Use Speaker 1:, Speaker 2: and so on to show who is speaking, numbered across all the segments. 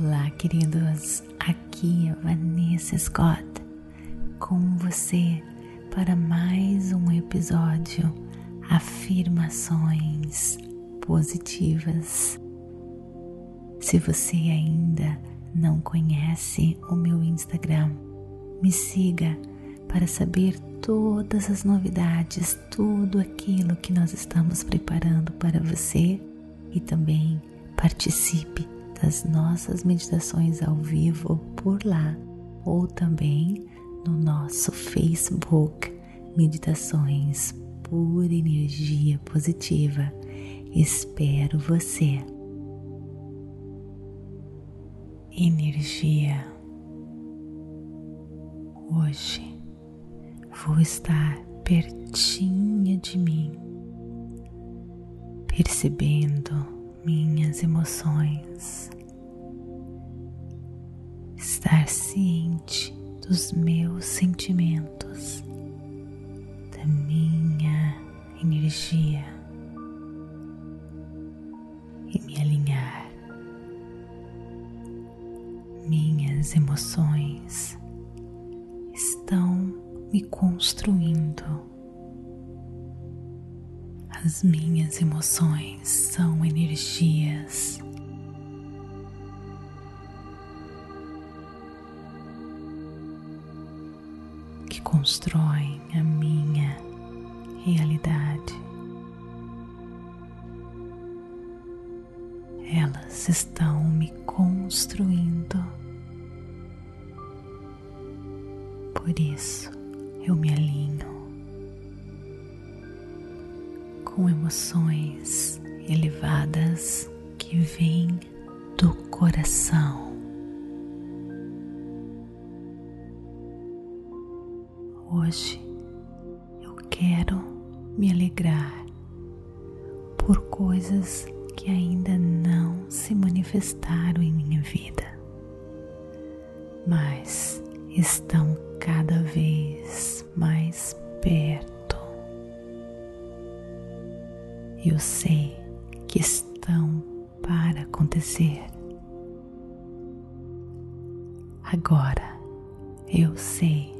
Speaker 1: Olá, queridos. Aqui é Vanessa Scott com você para mais um episódio Afirmações Positivas. Se você ainda não conhece o meu Instagram, me siga para saber todas as novidades, tudo aquilo que nós estamos preparando para você e também participe das nossas meditações ao vivo por lá ou também no nosso Facebook Meditações por Energia Positiva. Espero você. Energia. Hoje vou estar pertinho de mim, percebendo minhas emoções, estar ciente dos meus sentimentos, da minha energia e me alinhar. Minhas emoções estão me construindo as minhas emoções são energias. Constroem a minha realidade. Elas estão me construindo. Por isso eu me alinho com emoções elevadas que vêm do coração. Hoje eu quero me alegrar por coisas que ainda não se manifestaram em minha vida, mas estão cada vez mais perto eu sei que estão para acontecer. Agora eu sei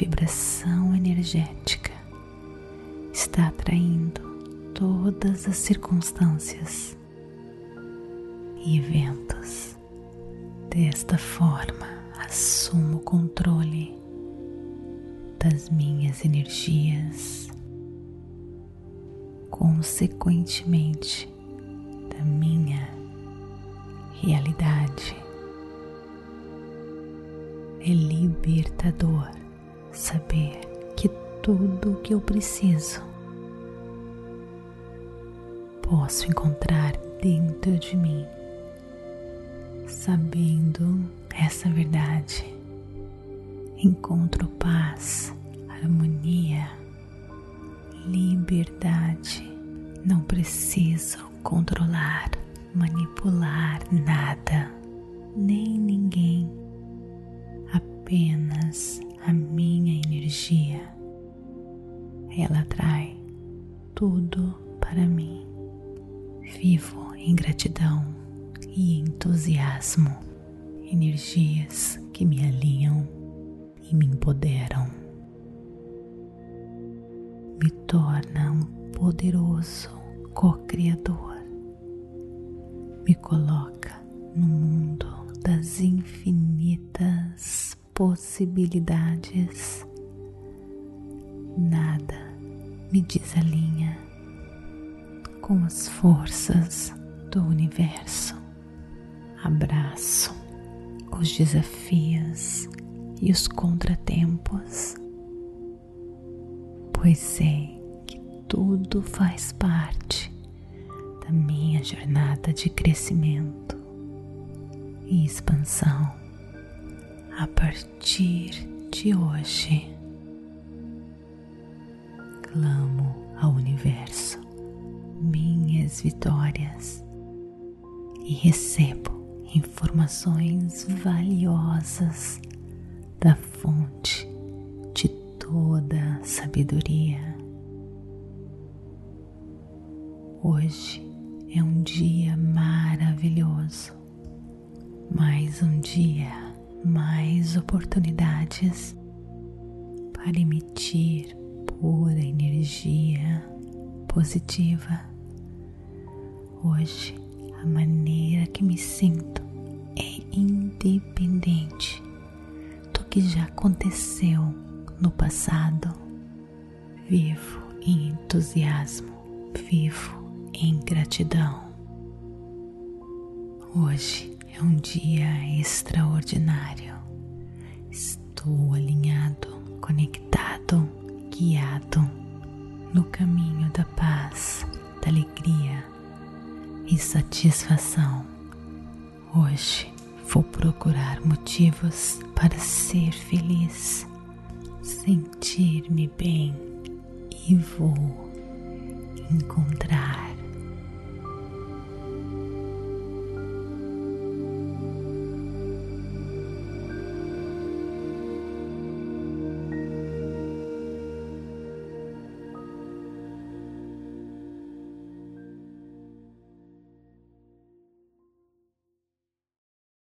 Speaker 1: vibração energética está atraindo todas as circunstâncias e eventos. Desta forma, assumo o controle das minhas energias consequentemente da minha realidade. É libertador saber que tudo o que eu preciso posso encontrar dentro de mim. Sabendo essa verdade, encontro paz, harmonia, liberdade não preciso controlar, manipular nada, nem ninguém, apenas a minha energia. Ela atrai tudo para mim. Vivo em gratidão e entusiasmo, energias que me alinham e me empoderam. Me torna um poderoso co-criador me coloca no mundo das infinitas possibilidades. Nada me desalinha com as forças do universo. Abraço os desafios e os contratempos, pois sei tudo faz parte da minha jornada de crescimento e expansão a partir de hoje. Clamo ao universo minhas vitórias e recebo informações valiosas da fonte de toda sabedoria Hoje é um dia maravilhoso. Mais um dia, mais oportunidades para emitir pura energia positiva. Hoje, a maneira que me sinto é independente do que já aconteceu no passado. Vivo em entusiasmo, vivo em gratidão. Hoje é um dia extraordinário. Estou alinhado, conectado, guiado no caminho da paz, da alegria e satisfação. Hoje vou procurar motivos para ser feliz, sentir-me bem e vou encontrar